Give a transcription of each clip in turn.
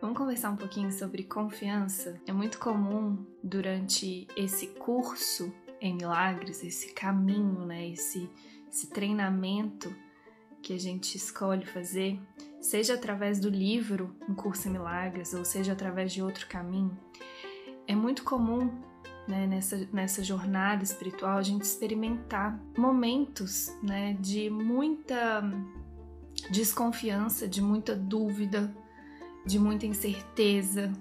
Vamos conversar um pouquinho sobre confiança? É muito comum durante esse curso em milagres, esse caminho, né, esse, esse treinamento que a gente escolhe fazer, seja através do livro Um Curso em Milagres ou seja através de outro caminho, é muito comum né, nessa, nessa jornada espiritual a gente experimentar momentos né, de muita desconfiança, de muita dúvida, de muita incerteza,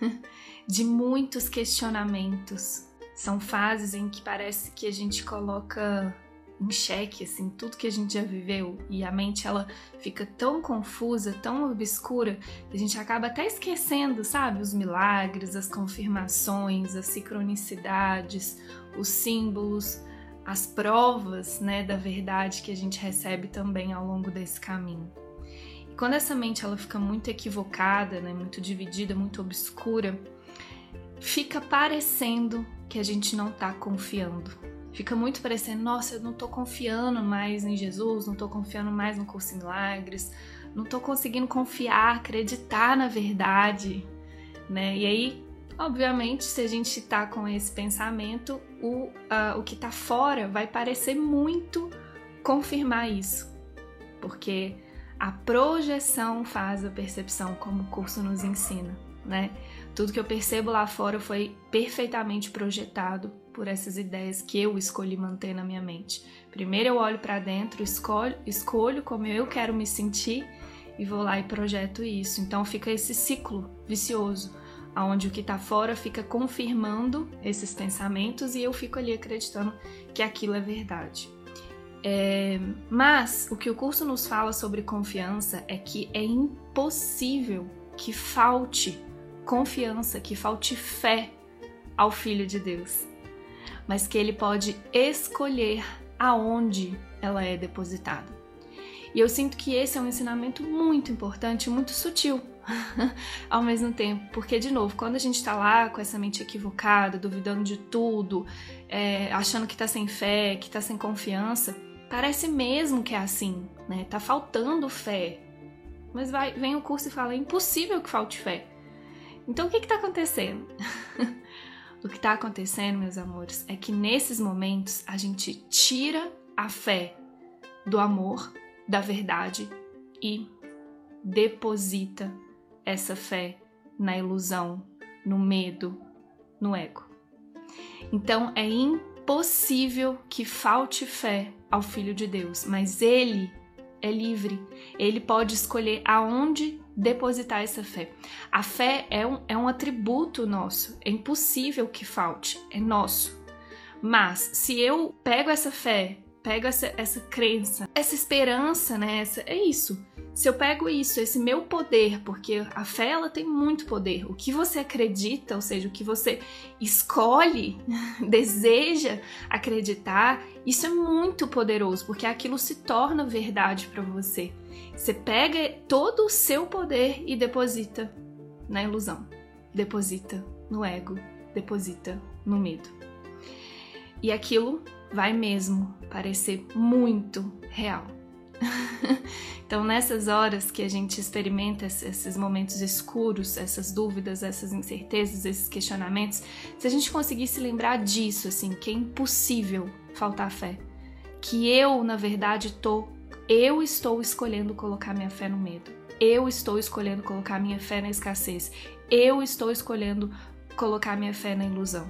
de muitos questionamentos. São fases em que parece que a gente coloca em xeque assim tudo que a gente já viveu e a mente ela fica tão confusa, tão obscura, que a gente acaba até esquecendo, sabe, os milagres, as confirmações, as sincronicidades, os símbolos, as provas, né, da verdade que a gente recebe também ao longo desse caminho. Quando essa mente ela fica muito equivocada, né, muito dividida, muito obscura, fica parecendo que a gente não está confiando, fica muito parecendo, nossa, eu não tô confiando mais em Jesus, não tô confiando mais no curso em milagres, não tô conseguindo confiar, acreditar na verdade, né? E aí, obviamente, se a gente tá com esse pensamento, o, uh, o que tá fora vai parecer muito confirmar isso, porque a projeção faz a percepção, como o curso nos ensina, né? Tudo que eu percebo lá fora foi perfeitamente projetado por essas ideias que eu escolhi manter na minha mente. Primeiro eu olho para dentro, escolho, escolho como eu quero me sentir e vou lá e projeto isso. Então fica esse ciclo vicioso, aonde o que está fora fica confirmando esses pensamentos e eu fico ali acreditando que aquilo é verdade. É, mas o que o curso nos fala sobre confiança é que é impossível que falte confiança, que falte fé ao Filho de Deus mas que ele pode escolher aonde ela é depositada. E eu sinto que esse é um ensinamento muito importante, muito sutil ao mesmo tempo, porque, de novo, quando a gente está lá com essa mente equivocada, duvidando de tudo, é, achando que está sem fé, que está sem confiança, parece mesmo que é assim, né? Tá faltando fé. Mas vai, vem o curso e fala: é impossível que falte fé. Então o que está acontecendo? O que está acontecendo, meus amores, é que nesses momentos a gente tira a fé do amor, da verdade e deposita essa fé na ilusão, no medo, no ego. Então é impossível que falte fé ao Filho de Deus, mas ele é livre. Ele pode escolher aonde depositar essa fé. A fé é um, é um atributo nosso, é impossível que falte, é nosso. Mas se eu pego essa fé, pego essa, essa crença, essa esperança, né? Essa, é isso. Se eu pego isso, esse meu poder, porque a fé ela tem muito poder. O que você acredita, ou seja, o que você escolhe, deseja acreditar, isso é muito poderoso, porque aquilo se torna verdade para você. Você pega todo o seu poder e deposita na ilusão, deposita no ego, deposita no medo. E aquilo vai mesmo parecer muito real. então, nessas horas que a gente experimenta esses momentos escuros, essas dúvidas, essas incertezas, esses questionamentos, se a gente conseguir se lembrar disso, assim, que é impossível faltar fé, que eu, na verdade, tô, eu estou escolhendo colocar minha fé no medo, eu estou escolhendo colocar minha fé na escassez, eu estou escolhendo colocar minha fé na ilusão.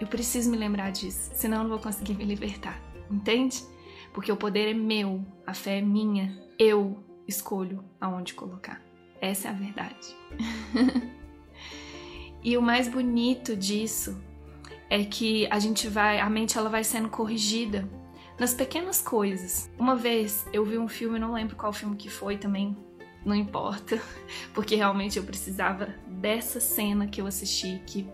Eu preciso me lembrar disso, senão eu não vou conseguir me libertar, entende? Porque o poder é meu, a fé é minha, eu escolho aonde colocar. Essa é a verdade. e o mais bonito disso é que a gente vai, a mente ela vai sendo corrigida nas pequenas coisas. Uma vez eu vi um filme, não lembro qual filme que foi também, não importa, porque realmente eu precisava dessa cena que eu assisti que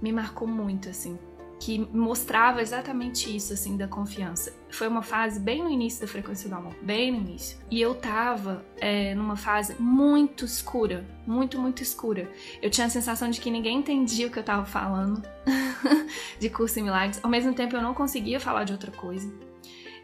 me marcou muito assim que mostrava exatamente isso, assim, da confiança. Foi uma fase bem no início da frequência do amor, bem no início. E eu tava é, numa fase muito escura, muito, muito escura. Eu tinha a sensação de que ninguém entendia o que eu tava falando de curso em milagres. Ao mesmo tempo, eu não conseguia falar de outra coisa.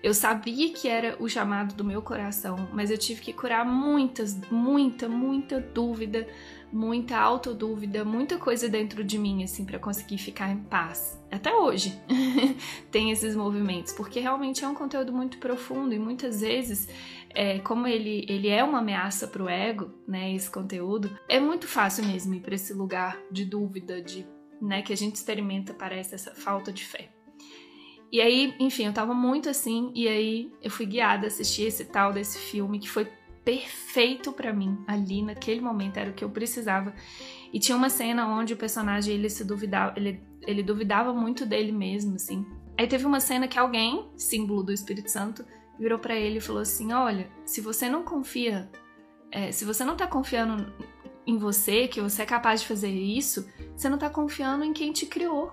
Eu sabia que era o chamado do meu coração, mas eu tive que curar muitas, muita, muita dúvida, muita autodúvida, muita coisa dentro de mim, assim, para conseguir ficar em paz. Até hoje tem esses movimentos, porque realmente é um conteúdo muito profundo e muitas vezes, é, como ele, ele é uma ameaça pro ego, né, esse conteúdo, é muito fácil mesmo ir para esse lugar de dúvida, de, né, que a gente experimenta, parece, essa falta de fé. E aí, enfim, eu tava muito assim, e aí eu fui guiada a assistir esse tal desse filme que foi perfeito para mim ali naquele momento, era o que eu precisava. E tinha uma cena onde o personagem ele se duvidava, ele, ele duvidava muito dele mesmo, assim. Aí teve uma cena que alguém, símbolo do Espírito Santo, virou para ele e falou assim: Olha, se você não confia, é, se você não tá confiando em você, que você é capaz de fazer isso, você não tá confiando em quem te criou.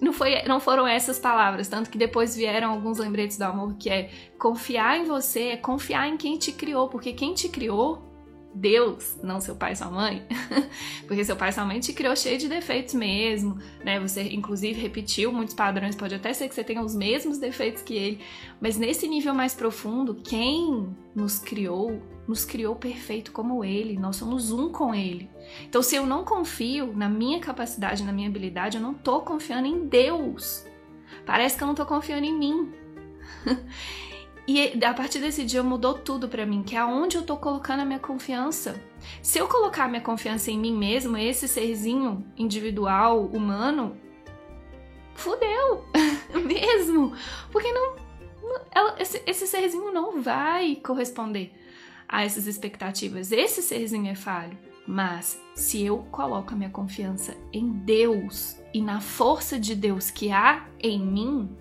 Não, foi, não foram essas palavras, tanto que depois vieram alguns lembretes do amor, que é confiar em você, é confiar em quem te criou, porque quem te criou Deus, não seu pai e sua mãe, porque seu pai e sua mãe te criou cheio de defeitos mesmo, né? Você inclusive repetiu muitos padrões, pode até ser que você tenha os mesmos defeitos que ele, mas nesse nível mais profundo, quem nos criou, nos criou perfeito como ele, nós somos um com ele. Então, se eu não confio na minha capacidade, na minha habilidade, eu não tô confiando em Deus. Parece que eu não tô confiando em mim. E a partir desse dia mudou tudo para mim, que é aonde eu tô colocando a minha confiança. Se eu colocar a minha confiança em mim mesmo, esse serzinho individual, humano, fudeu mesmo. Porque não, ela, esse, esse serzinho não vai corresponder a essas expectativas. Esse serzinho é falho. Mas se eu coloco a minha confiança em Deus e na força de Deus que há em mim,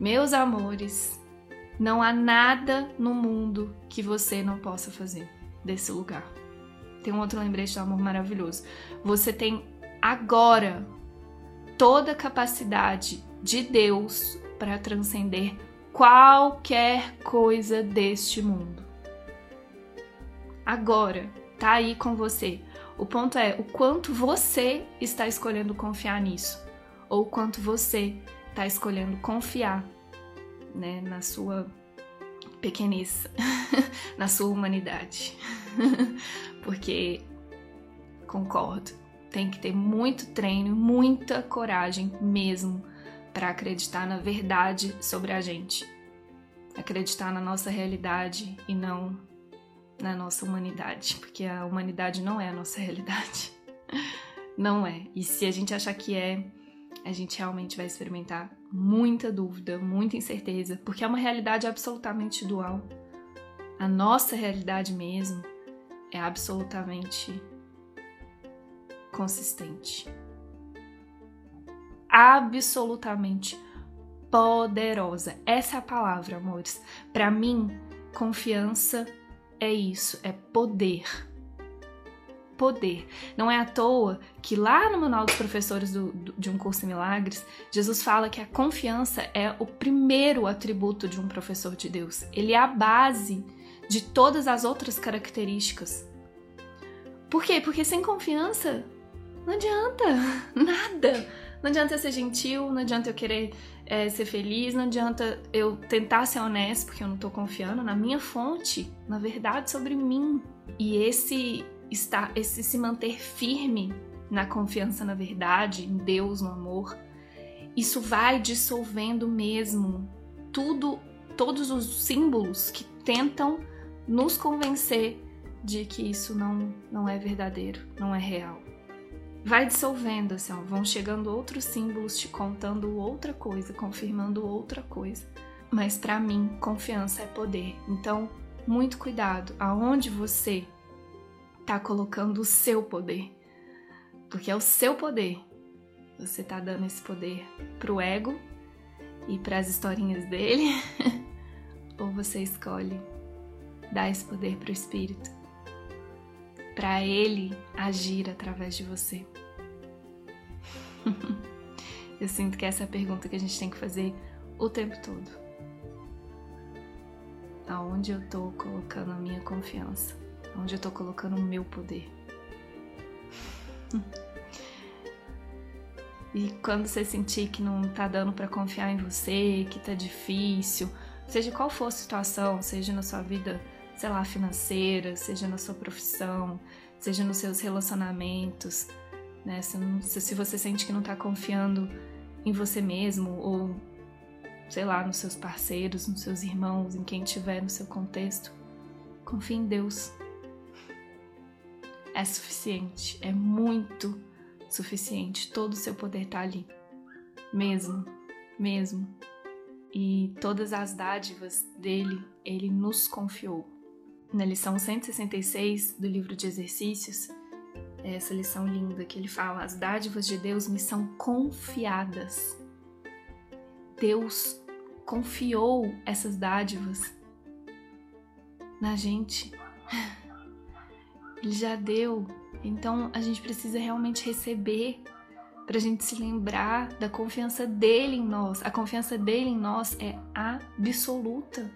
meus amores, não há nada no mundo que você não possa fazer desse lugar. Tem um outro lembrete do amor maravilhoso. Você tem agora toda a capacidade de Deus para transcender qualquer coisa deste mundo. Agora, tá aí com você. O ponto é o quanto você está escolhendo confiar nisso, ou o quanto você está escolhendo confiar né, na sua pequenez, na sua humanidade. Porque concordo, tem que ter muito treino, muita coragem mesmo para acreditar na verdade sobre a gente. Acreditar na nossa realidade e não na nossa humanidade, porque a humanidade não é a nossa realidade. Não é. E se a gente achar que é, a gente realmente vai experimentar muita dúvida, muita incerteza, porque é uma realidade absolutamente dual. A nossa realidade mesmo é absolutamente consistente. Absolutamente poderosa. Essa é a palavra, amores. Para mim, confiança é isso, é poder poder. Não é à toa que lá no Manual dos Professores do, do, de um Curso em Milagres, Jesus fala que a confiança é o primeiro atributo de um professor de Deus. Ele é a base de todas as outras características. Por quê? Porque sem confiança não adianta nada. Não adianta eu ser gentil, não adianta eu querer é, ser feliz, não adianta eu tentar ser honesto, porque eu não tô confiando na minha fonte, na verdade sobre mim. E esse estar, esse se manter firme na confiança na verdade, em Deus, no amor, isso vai dissolvendo mesmo tudo, todos os símbolos que tentam nos convencer de que isso não, não é verdadeiro, não é real. Vai dissolvendo, assim, ó, vão chegando outros símbolos te contando outra coisa, confirmando outra coisa. Mas para mim, confiança é poder. Então, muito cuidado aonde você tá colocando o seu poder. Porque é o seu poder. Você tá dando esse poder pro ego e para as historinhas dele, ou você escolhe dar esse poder pro espírito, para ele agir através de você. Eu sinto que essa é a pergunta que a gente tem que fazer o tempo todo. Aonde eu tô colocando a minha confiança? Onde eu tô colocando o meu poder. E quando você sentir que não tá dando para confiar em você, que tá difícil, seja qual for a situação, seja na sua vida, sei lá, financeira, seja na sua profissão, seja nos seus relacionamentos, né? Se, se você sente que não tá confiando em você mesmo ou sei lá, nos seus parceiros, nos seus irmãos, em quem tiver no seu contexto, confie em Deus. É suficiente, é muito suficiente. Todo o seu poder está ali. Mesmo, mesmo. E todas as dádivas dele, ele nos confiou. Na lição 166 do livro de exercícios, é essa lição linda que ele fala: as dádivas de Deus me são confiadas. Deus confiou essas dádivas na gente. Ele já deu. Então a gente precisa realmente receber para a gente se lembrar da confiança dele em nós. A confiança dele em nós é absoluta.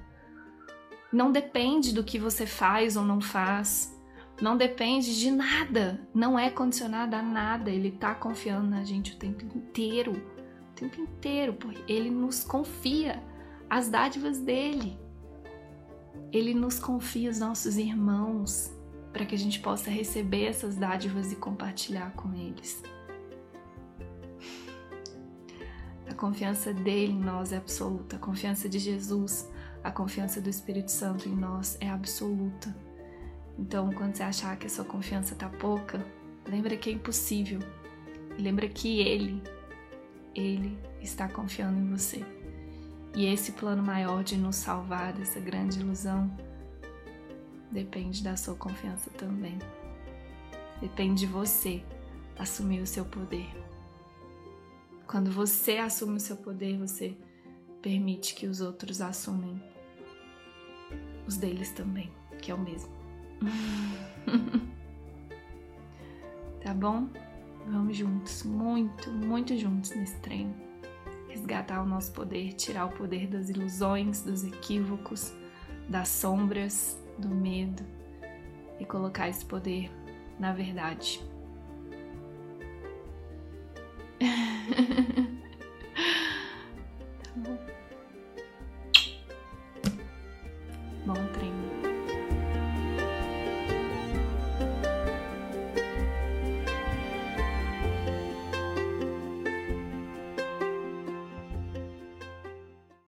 Não depende do que você faz ou não faz. Não depende de nada. Não é condicionada a nada. Ele está confiando na gente o tempo inteiro tempo inteiro, porque Ele nos confia as dádivas dele. Ele nos confia os nossos irmãos para que a gente possa receber essas dádivas e compartilhar com eles. A confiança dele em nós é absoluta, a confiança de Jesus, a confiança do Espírito Santo em nós é absoluta. Então, quando você achar que a sua confiança está pouca, lembra que é impossível. Lembra que ele ele está confiando em você. E esse plano maior de nos salvar dessa grande ilusão depende da sua confiança também. Depende de você assumir o seu poder. Quando você assume o seu poder, você permite que os outros assumem os deles também, que é o mesmo. tá bom? Vamos juntos, muito, muito juntos nesse treino. Resgatar o nosso poder, tirar o poder das ilusões, dos equívocos, das sombras, do medo e colocar esse poder na verdade.